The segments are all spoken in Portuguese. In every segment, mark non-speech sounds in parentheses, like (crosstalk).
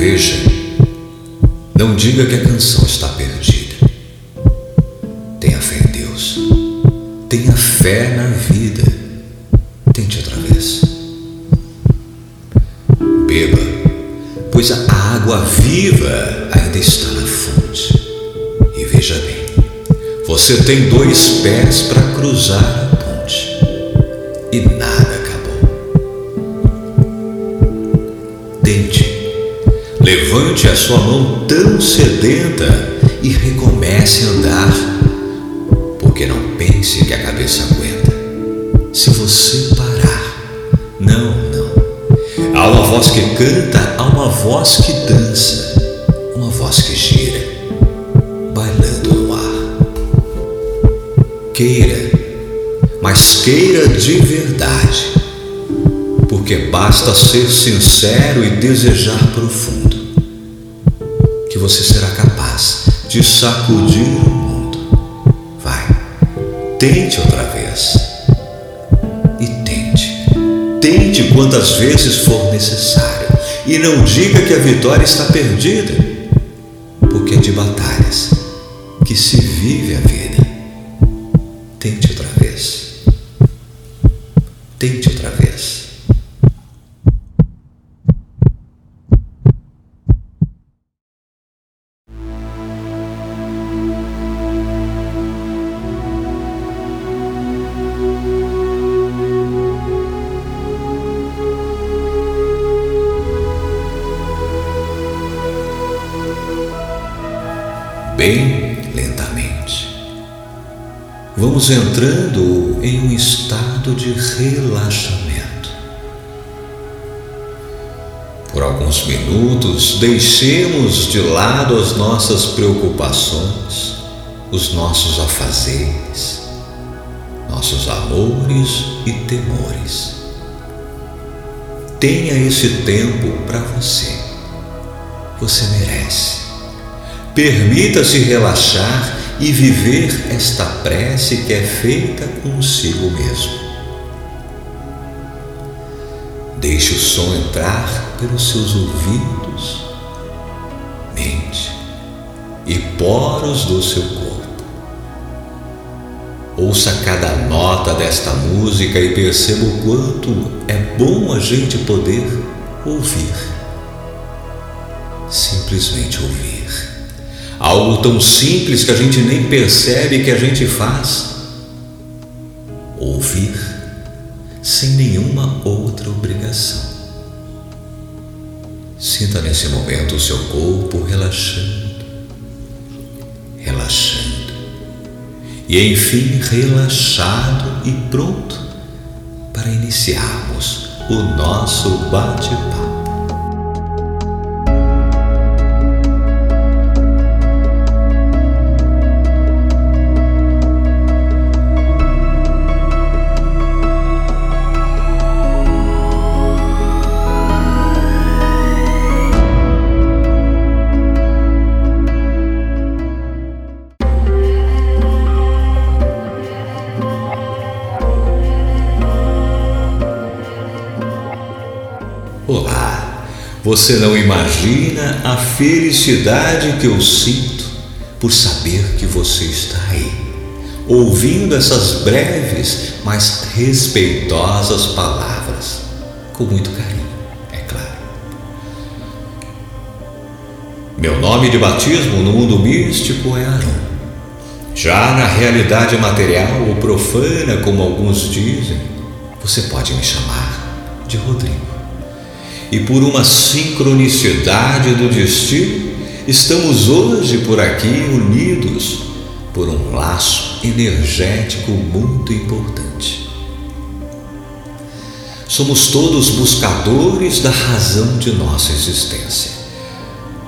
Veja, não diga que a canção está perdida. Tenha fé em Deus. Tenha fé na vida. Tente outra vez. Beba, pois a água viva ainda está na fonte. E veja bem, você tem dois pés para cruzar a sua mão tão sedenta e recomece a andar, porque não pense que a cabeça aguenta. Se você parar, não, não. Há uma voz que canta, há uma voz que dança, uma voz que gira, bailando no ar. Queira, mas queira de verdade, porque basta ser sincero e desejar profundo você será capaz de sacudir o mundo. Vai, tente outra vez. E tente. Tente quantas vezes for necessário. E não diga que a vitória está perdida, porque é de batalhas que se vive a vida. Vamos entrando em um estado de relaxamento. Por alguns minutos, deixemos de lado as nossas preocupações, os nossos afazeres, nossos amores e temores. Tenha esse tempo para você. Você merece. Permita-se relaxar e viver esta prece que é feita consigo mesmo. Deixe o som entrar pelos seus ouvidos, mente e poros do seu corpo. Ouça cada nota desta música e perceba o quanto é bom a gente poder ouvir. Simplesmente ouvir. Algo tão simples que a gente nem percebe que a gente faz. Ouvir sem nenhuma outra obrigação. Sinta nesse momento o seu corpo relaxando, relaxando, e enfim relaxado e pronto para iniciarmos o nosso bate-papo. Você não imagina a felicidade que eu sinto por saber que você está aí, ouvindo essas breves, mas respeitosas palavras, com muito carinho, é claro. Meu nome de batismo no mundo místico é Aron. Já na realidade material ou profana, como alguns dizem, você pode me chamar de Rodrigo e por uma sincronicidade do destino, estamos hoje por aqui unidos por um laço energético muito importante. Somos todos buscadores da razão de nossa existência.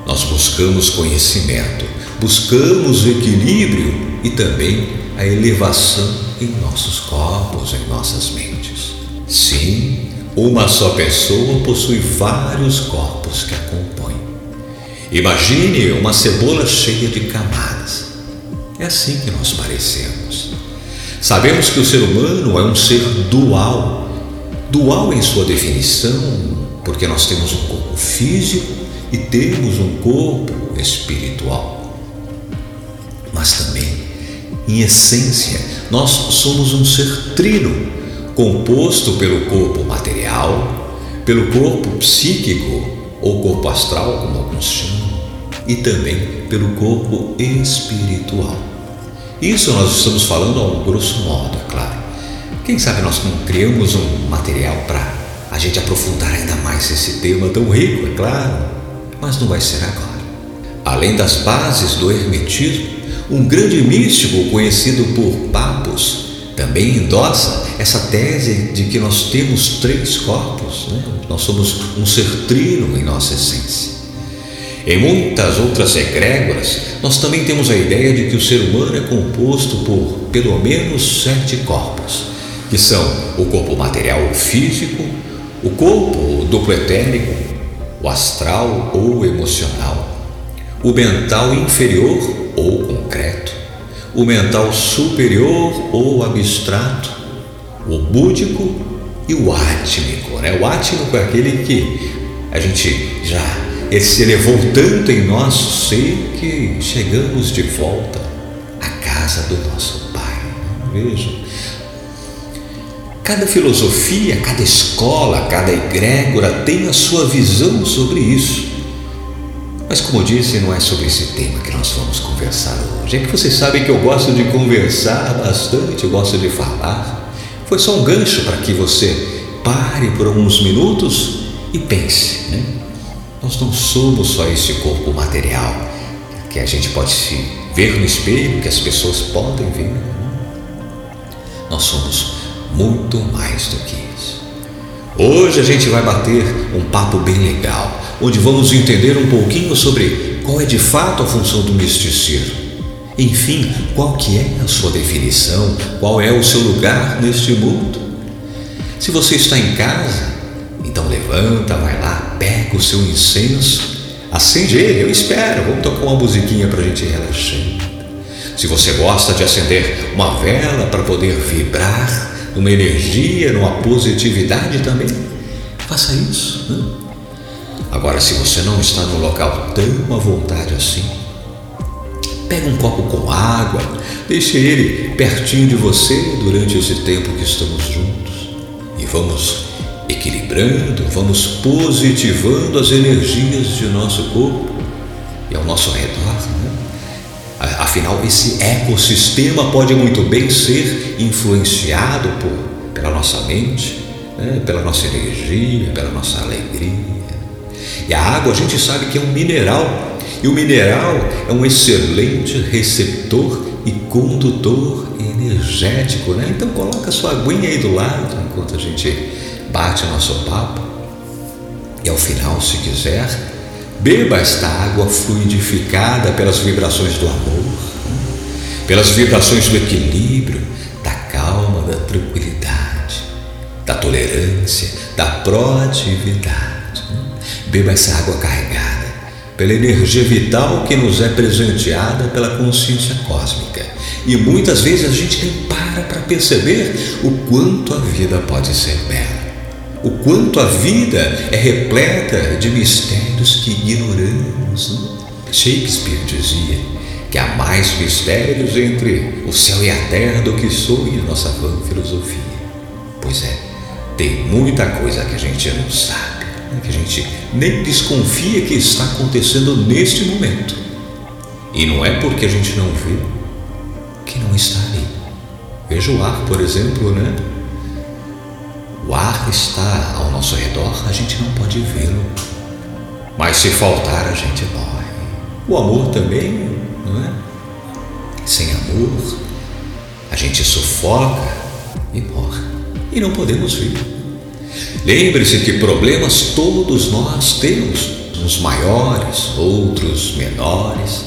Nós buscamos conhecimento, buscamos o equilíbrio e também a elevação em nossos corpos, em nossas mentes. Sim, uma só pessoa possui vários corpos que a compõem. Imagine uma cebola cheia de camadas. É assim que nós parecemos. Sabemos que o ser humano é um ser dual. Dual em sua definição, porque nós temos um corpo físico e temos um corpo espiritual. Mas também, em essência, nós somos um ser trino, composto pelo corpo material, pelo corpo psíquico ou corpo astral, como alguns chamam, e também pelo corpo espiritual. Isso nós estamos falando ao grosso modo, é claro. Quem sabe nós não criamos um material para a gente aprofundar ainda mais esse tema tão rico, é claro, mas não vai ser agora. Além das bases do Hermetismo, um grande místico conhecido por Papos também endossa essa tese de que nós temos três corpos, né? nós somos um ser trino em nossa essência. Em muitas outras egrégoras, nós também temos a ideia de que o ser humano é composto por pelo menos sete corpos, que são o corpo material físico, o corpo duplo etérico, o astral ou emocional, o mental inferior ou concreto, o mental superior ou abstrato, o búdico e o átmico. Né? O átmico é aquele que a gente já se elevou tanto em nosso ser que chegamos de volta à casa do nosso Pai. Veja, Cada filosofia, cada escola, cada egrégora tem a sua visão sobre isso. Mas, como disse, não é sobre esse tema que nós vamos conversar hoje. É que vocês sabem que eu gosto de conversar bastante, eu gosto de falar. Foi só um gancho para que você pare por alguns minutos e pense. Né? Nós não somos só esse corpo material que a gente pode se ver no espelho, que as pessoas podem ver. Né? Nós somos muito mais do que isso. Hoje a gente vai bater um papo bem legal, onde vamos entender um pouquinho sobre qual é de fato a função do misticismo. Enfim, qual que é a sua definição, qual é o seu lugar neste mundo. Se você está em casa, então levanta, vai lá, pega o seu incenso, acende ele, eu espero, vamos tocar uma musiquinha para a gente relaxar. Se você gosta de acender uma vela para poder vibrar, numa energia, numa positividade também, faça isso. Né? Agora, se você não está num local tão à vontade assim, pega um copo com água, deixe ele pertinho de você durante esse tempo que estamos juntos e vamos equilibrando, vamos positivando as energias de nosso corpo e ao nosso redor. Né? Afinal, esse ecossistema pode muito bem ser influenciado por, pela nossa mente, né? pela nossa energia, pela nossa alegria. E a água a gente sabe que é um mineral, e o mineral é um excelente receptor e condutor energético, né? Então coloca a sua aguinha aí do lado enquanto a gente bate o nosso papo. E ao final, se quiser, Beba esta água fluidificada pelas vibrações do amor, pelas vibrações do equilíbrio, da calma, da tranquilidade, da tolerância, da proatividade. Beba essa água carregada pela energia vital que nos é presenteada pela consciência cósmica. E muitas vezes a gente nem para para perceber o quanto a vida pode ser bela o quanto a vida é repleta de mistérios que ignoramos. Né? Shakespeare dizia que há mais mistérios entre o céu e a terra do que sonha nossa vã filosofia. Pois é, tem muita coisa que a gente não sabe? Que a gente nem desconfia que está acontecendo neste momento. E não é porque a gente não vê que não está ali. Veja o ar, por exemplo, né? O ar está ao nosso redor, a gente não pode vê-lo. Mas se faltar, a gente morre. O amor também, não é? Sem amor, a gente sufoca e morre. E não podemos ver. Lembre-se que problemas todos nós temos, uns maiores, outros menores.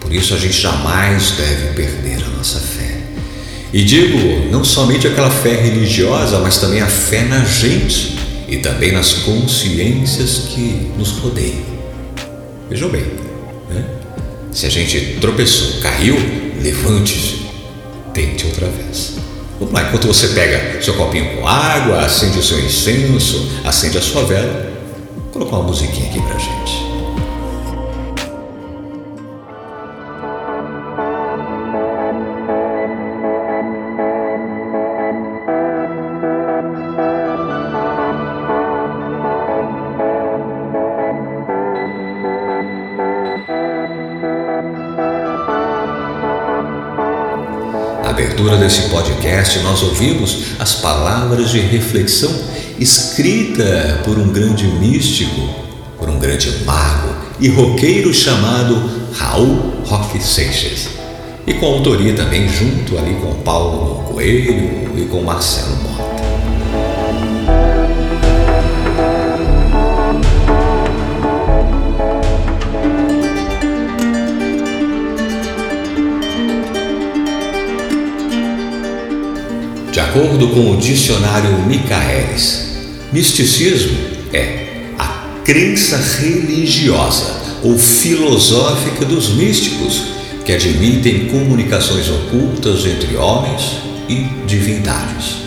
Por isso a gente jamais deve perder a nossa fé. E digo, não somente aquela fé religiosa, mas também a fé na gente e também nas consciências que nos rodeiam. Vejam bem, né? se a gente tropeçou, caiu, levante-se, tente outra vez. Enquanto você pega seu copinho com água, acende o seu incenso, acende a sua vela, colocar uma musiquinha aqui pra gente. Abertura desse podcast, nós ouvimos as palavras de reflexão escrita por um grande místico, por um grande mago e roqueiro chamado Raul Roque Seixas. E com autoria também junto ali com Paulo Coelho e com Marcelo Mota. Acordo com o dicionário Michaelis, misticismo é a crença religiosa ou filosófica dos místicos que admitem comunicações ocultas entre homens e divindades.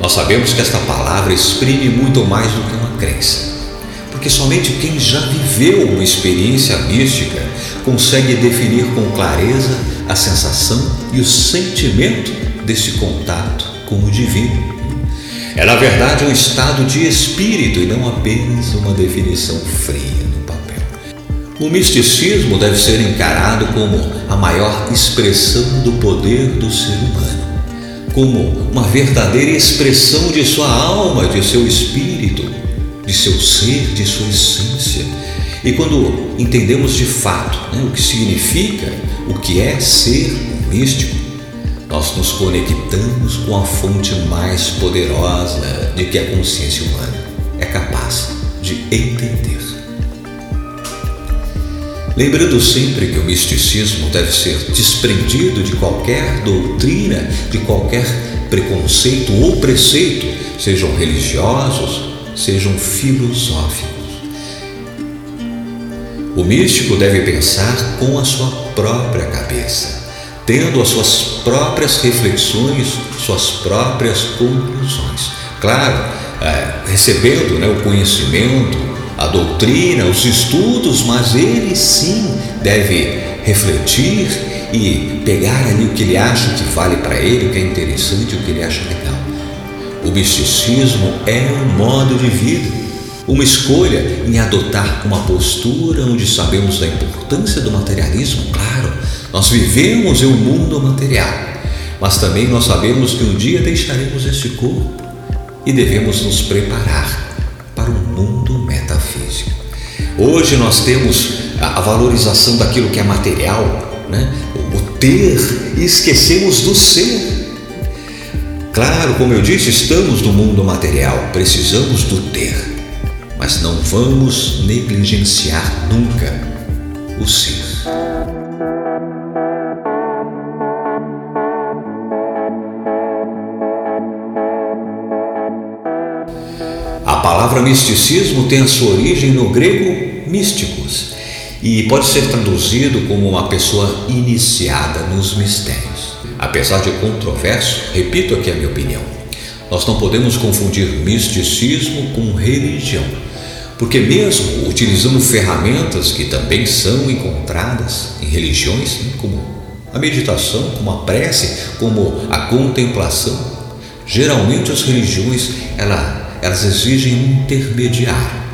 Nós sabemos que esta palavra exprime muito mais do que uma crença, porque somente quem já viveu uma experiência mística consegue definir com clareza a sensação e o sentimento desse contato com o divino. É, na verdade, um estado de espírito e não apenas uma definição fria no papel. O misticismo deve ser encarado como a maior expressão do poder do ser humano, como uma verdadeira expressão de sua alma, de seu espírito, de seu ser, de sua essência. E quando entendemos de fato né, o que significa, o que é ser um místico, nós nos conectamos com a fonte mais poderosa de que a consciência humana é capaz de entender. Lembrando sempre que o misticismo deve ser desprendido de qualquer doutrina, de qualquer preconceito ou preceito, sejam religiosos, sejam filosóficos. O místico deve pensar com a sua própria cabeça tendo as suas próprias reflexões, suas próprias conclusões. Claro, é, recebendo né, o conhecimento, a doutrina, os estudos, mas ele sim deve refletir e pegar ali o que ele acha que vale para ele, o que é interessante, o que ele acha legal. O misticismo é um modo de vida, uma escolha em adotar uma postura onde sabemos da importância do materialismo, claro, nós vivemos em um mundo material, mas também nós sabemos que um dia deixaremos este corpo e devemos nos preparar para um mundo metafísico. Hoje nós temos a valorização daquilo que é material, né? o ter, e esquecemos do ser. Claro, como eu disse, estamos no mundo material, precisamos do ter, mas não vamos negligenciar nunca o ser. palavra misticismo tem a sua origem no grego místicos e pode ser traduzido como uma pessoa iniciada nos mistérios. Apesar de controverso, repito aqui a minha opinião, nós não podemos confundir misticismo com religião, porque, mesmo utilizando ferramentas que também são encontradas em religiões, né, como a meditação, como a prece, como a contemplação, geralmente as religiões ela elas exigem um intermediário.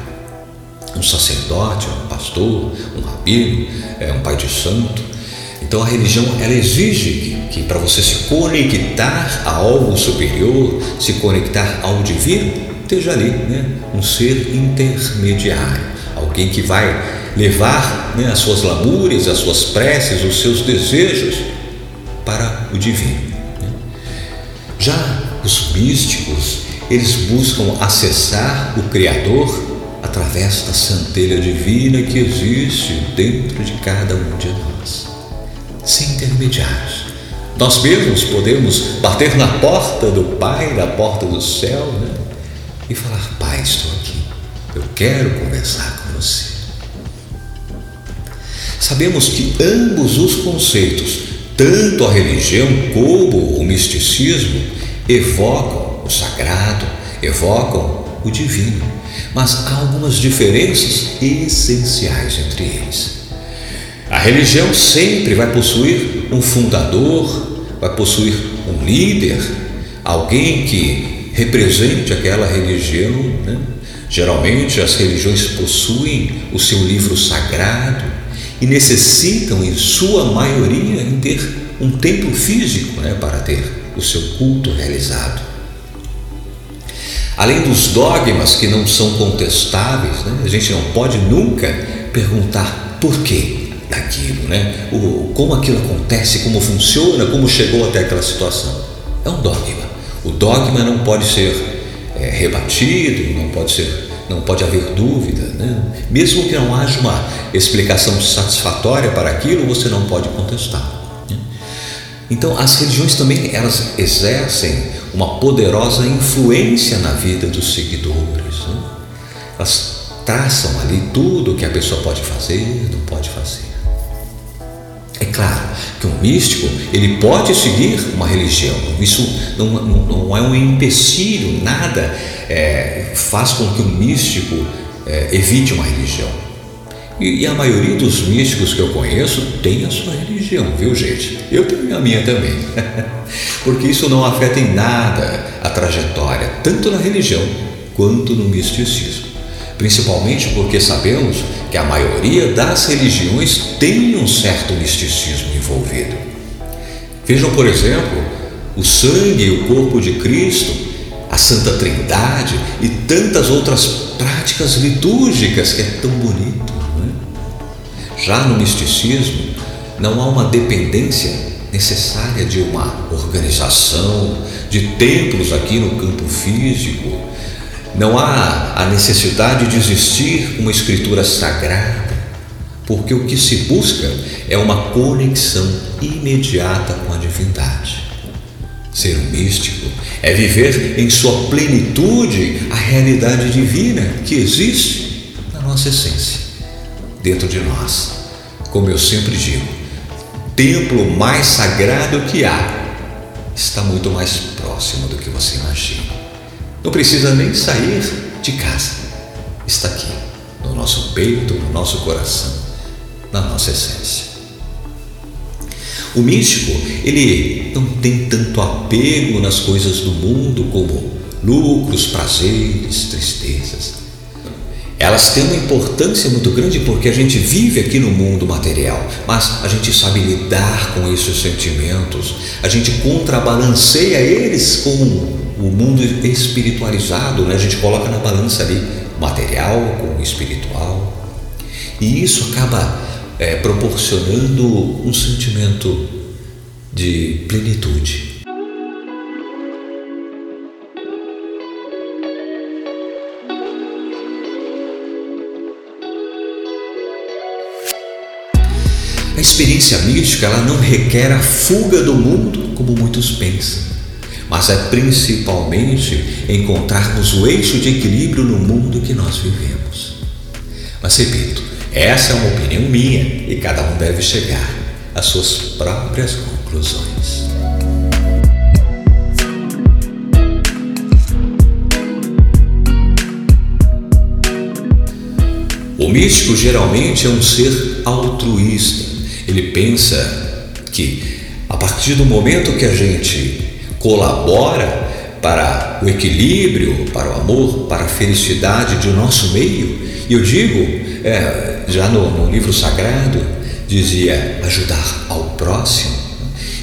Um sacerdote, um pastor, um rabino, é, um pai de santo. Então a religião ela exige que, para você se conectar a algo superior, se conectar ao divino, esteja ali né, um ser intermediário, alguém que vai levar né, as suas lamúrias, as suas preces, os seus desejos para o divino. Né. Já os místicos, eles buscam acessar o Criador através da centelha divina que existe dentro de cada um de nós, sem intermediários. Nós mesmos podemos bater na porta do Pai, na porta do céu, né? e falar: Pai, estou aqui, eu quero conversar com você. Sabemos que ambos os conceitos, tanto a religião como o misticismo, evocam o sagrado, evocam o divino, mas há algumas diferenças essenciais entre eles. A religião sempre vai possuir um fundador, vai possuir um líder, alguém que represente aquela religião. Né? Geralmente as religiões possuem o seu livro sagrado e necessitam, em sua maioria, em ter um templo físico né, para ter o seu culto realizado. Além dos dogmas que não são contestáveis, né, a gente não pode nunca perguntar por quê daquilo, né? O, como aquilo acontece, como funciona, como chegou até aquela situação. É um dogma. O dogma não pode ser é, rebatido, não pode ser não pode haver dúvida, né? mesmo que não haja uma explicação satisfatória para aquilo, você não pode contestar. Né? Então, as religiões também elas exercem uma poderosa influência na vida dos seguidores. Né? Elas traçam ali tudo o que a pessoa pode fazer, não pode fazer. É claro que um místico ele pode seguir uma religião, isso não, não, é um empecilho, nada é, faz com que um místico é, evite uma religião. E, e, a maioria dos místicos que eu conheço tem a sua religião, viu gente? Eu tenho a minha também, (laughs) porque isso não afeta em nada a trajetória, tanto na religião quanto no misticismo principalmente porque sabemos que a maioria das religiões tem um certo misticismo envolvido. Vejam, por exemplo, o sangue e o corpo de Cristo, a Santa Trindade e tantas outras práticas litúrgicas que é tão bonito. É? Já no misticismo, não há uma dependência necessária de uma organização, de templos aqui no campo físico, não há a necessidade de existir uma escritura sagrada, porque o que se busca é uma conexão imediata com a divindade. Ser um místico é viver em sua plenitude a realidade divina que existe na nossa essência, dentro de nós. Como eu sempre digo, templo mais sagrado que há está muito mais próximo do que você imagina. Não precisa nem sair de casa. Está aqui, no nosso peito, no nosso coração, na nossa essência. O místico, ele não tem tanto apego nas coisas do mundo como lucros, prazeres, tristezas. Elas têm uma importância muito grande porque a gente vive aqui no mundo material, mas a gente sabe lidar com esses sentimentos, a gente contrabalanceia eles com o mundo espiritualizado, né? a gente coloca na balança ali material com espiritual, e isso acaba é, proporcionando um sentimento de plenitude. A experiência mística ela não requer a fuga do mundo como muitos pensam mas é principalmente encontrarmos o eixo de equilíbrio no mundo que nós vivemos. Mas repito, essa é uma opinião minha e cada um deve chegar às suas próprias conclusões. O místico geralmente é um ser altruísta. Ele pensa que a partir do momento que a gente colabora para o equilíbrio, para o amor, para a felicidade de nosso meio. E eu digo, é, já no, no livro sagrado, dizia ajudar ao próximo.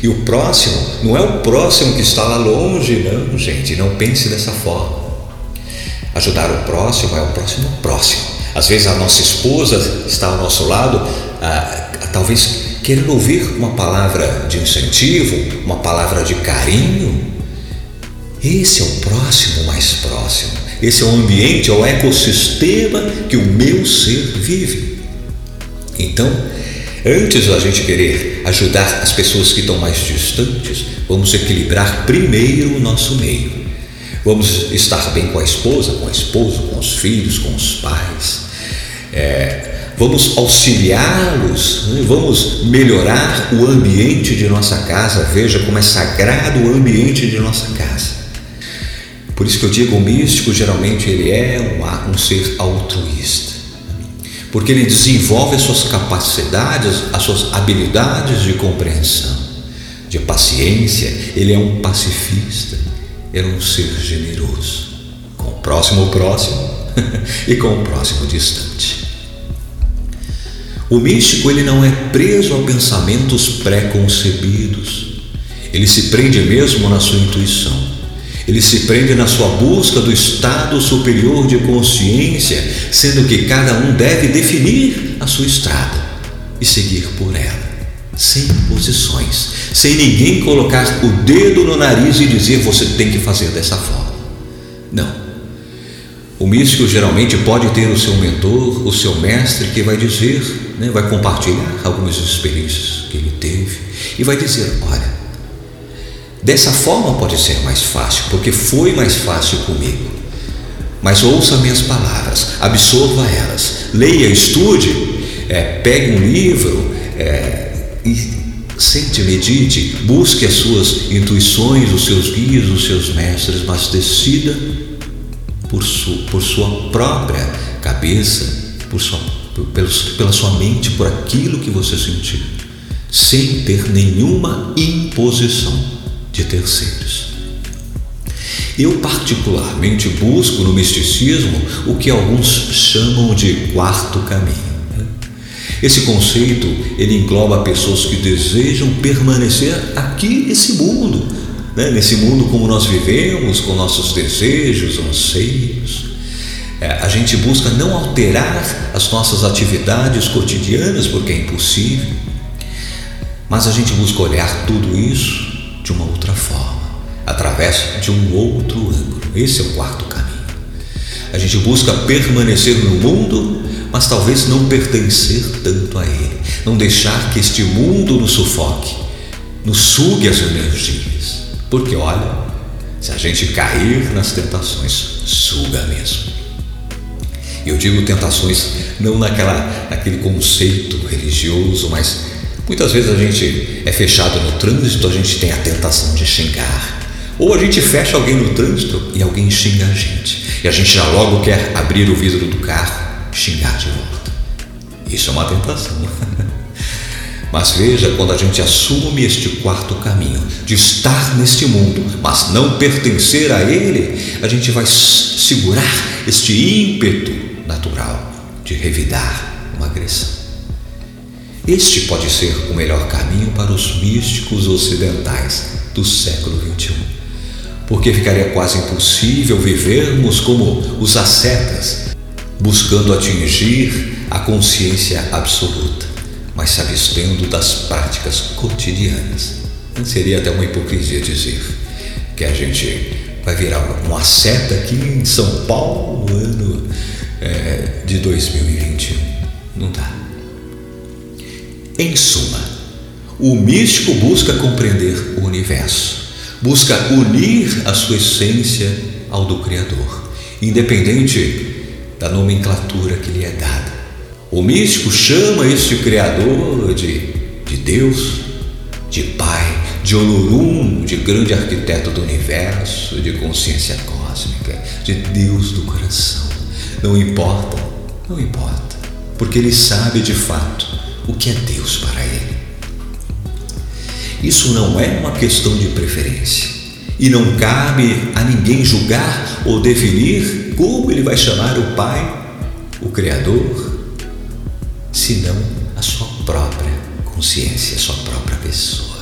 E o próximo não é o próximo que está lá longe, não, gente, não pense dessa forma. Ajudar o próximo é o próximo próximo. Às vezes a nossa esposa está ao nosso lado, ah, talvez querendo ouvir uma palavra de incentivo, uma palavra de carinho. Esse é o próximo mais próximo. Esse é o ambiente, é o ecossistema que o meu ser vive. Então, antes da gente querer ajudar as pessoas que estão mais distantes, vamos equilibrar primeiro o nosso meio. Vamos estar bem com a esposa, com o esposo, com os filhos, com os pais. É, vamos auxiliá-los, né? vamos melhorar o ambiente de nossa casa. Veja como é sagrado o ambiente de nossa casa. Por isso que eu digo, o místico geralmente ele é um, um ser altruísta, porque ele desenvolve as suas capacidades, as suas habilidades de compreensão, de paciência. Ele é um pacifista, ele é um ser generoso, com o próximo próximo (laughs) e com o próximo distante. O místico ele não é preso a pensamentos pré-concebidos. Ele se prende mesmo na sua intuição. Ele se prende na sua busca do estado superior de consciência, sendo que cada um deve definir a sua estrada e seguir por ela, sem imposições, sem ninguém colocar o dedo no nariz e dizer você tem que fazer dessa forma. Não. O místico geralmente pode ter o seu mentor, o seu mestre, que vai dizer, né, vai compartilhar algumas experiências que ele teve e vai dizer: olha, dessa forma pode ser mais fácil, porque foi mais fácil comigo. Mas ouça minhas palavras, absorva elas, leia, estude, é, pegue um livro é, e sente, medite, busque as suas intuições, os seus guias, os seus mestres, mas decida por, su, por sua própria cabeça, por sua, por, pela sua mente, por aquilo que você sentiu, sem ter nenhuma imposição de terceiros. Eu, particularmente, busco no misticismo o que alguns chamam de quarto caminho. Esse conceito ele engloba pessoas que desejam permanecer aqui nesse mundo, né? nesse mundo como nós vivemos, com nossos desejos, anseios. É, a gente busca não alterar as nossas atividades cotidianas, porque é impossível, mas a gente busca olhar tudo isso de uma outra forma, através de um outro ângulo. Esse é o quarto caminho. A gente busca permanecer no mundo, mas talvez não pertencer tanto a ele, não deixar que este mundo nos sufoque, nos sugue as energias. Porque olha, se a gente cair nas tentações, suga mesmo. Eu digo tentações não naquela, naquele conceito religioso, mas muitas vezes a gente é fechado no trânsito, a gente tem a tentação de xingar. Ou a gente fecha alguém no trânsito e alguém xinga a gente. E a gente já logo quer abrir o vidro do carro e xingar de volta. Isso é uma tentação. (laughs) Mas veja quando a gente assume este quarto caminho, de estar neste mundo, mas não pertencer a ele, a gente vai segurar este ímpeto natural de revidar uma agressão. Este pode ser o melhor caminho para os místicos ocidentais do século XXI, porque ficaria quase impossível vivermos como os ascetas, buscando atingir a consciência absoluta mas se abstendo das práticas cotidianas. Seria até uma hipocrisia dizer que a gente vai virar uma seta aqui em São Paulo no ano é, de 2021. Não dá. Em suma, o místico busca compreender o universo, busca unir a sua essência ao do Criador, independente da nomenclatura que lhe é dada. O místico chama este Criador de, de Deus, de Pai, de Olorum, de grande arquiteto do universo, de consciência cósmica, de Deus do coração. Não importa, não importa, porque ele sabe de fato o que é Deus para ele. Isso não é uma questão de preferência e não cabe a ninguém julgar ou definir como ele vai chamar o Pai, o Criador, senão a sua própria consciência, a sua própria pessoa.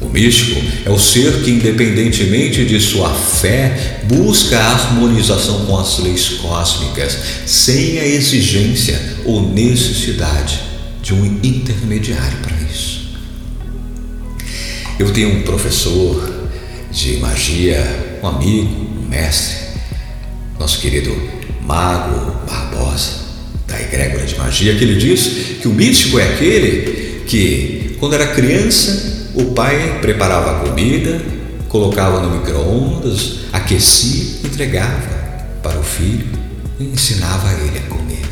O místico é o ser que, independentemente de sua fé, busca a harmonização com as leis cósmicas, sem a exigência ou necessidade de um intermediário para isso. Eu tenho um professor de magia, um amigo, um mestre, nosso querido Mago Barbosa da egrégora de magia, que ele diz que o místico é aquele que, quando era criança, o pai preparava a comida, colocava no micro-ondas, aquecia, entregava para o filho e ensinava ele a comer.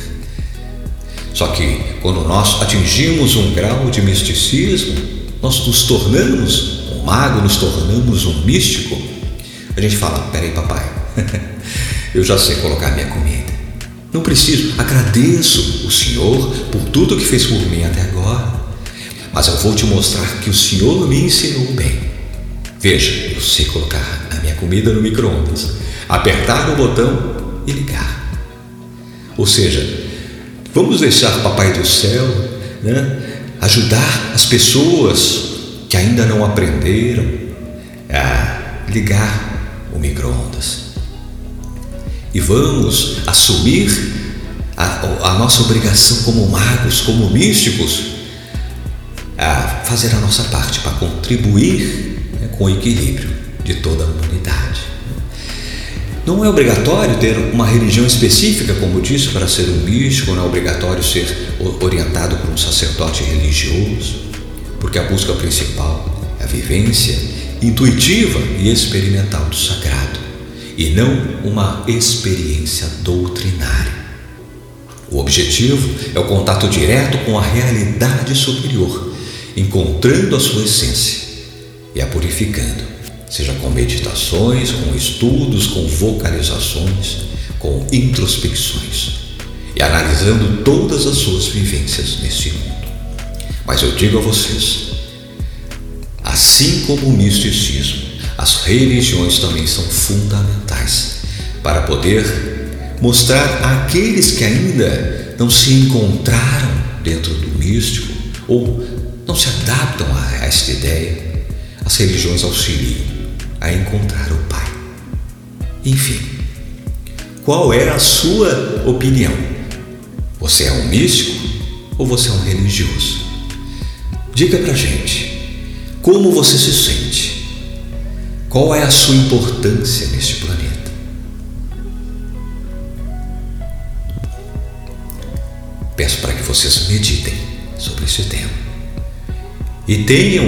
Só que quando nós atingimos um grau de misticismo, nós nos tornamos um mago, nos tornamos um místico. A gente fala: peraí, papai, (laughs) eu já sei colocar minha comida. Não preciso, agradeço o Senhor por tudo que fez por mim até agora. Mas eu vou te mostrar que o Senhor me ensinou bem. Veja, eu sei colocar a minha comida no micro-ondas, apertar o botão e ligar. Ou seja, Vamos deixar Papai do Céu né, ajudar as pessoas que ainda não aprenderam a ligar o micro-ondas. E vamos assumir a, a nossa obrigação como magos, como místicos, a fazer a nossa parte para contribuir né, com o equilíbrio de toda a humanidade. Não é obrigatório ter uma religião específica, como disse, para ser um místico, não é obrigatório ser orientado por um sacerdote religioso, porque a busca principal é a vivência intuitiva e experimental do sagrado, e não uma experiência doutrinária. O objetivo é o contato direto com a realidade superior, encontrando a sua essência e a purificando seja com meditações, com estudos, com vocalizações, com introspecções e analisando todas as suas vivências neste mundo. Mas eu digo a vocês, assim como o misticismo, as religiões também são fundamentais para poder mostrar àqueles que ainda não se encontraram dentro do místico ou não se adaptam a esta ideia, as religiões auxiliam a encontrar o Pai. Enfim, qual é a sua opinião? Você é um místico ou você é um religioso? Diga pra gente como você se sente. Qual é a sua importância neste planeta? Peço para que vocês meditem sobre esse tema e tenham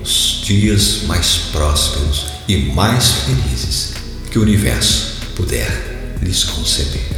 os dias mais prósperos e mais felizes que o universo puder lhes conceder.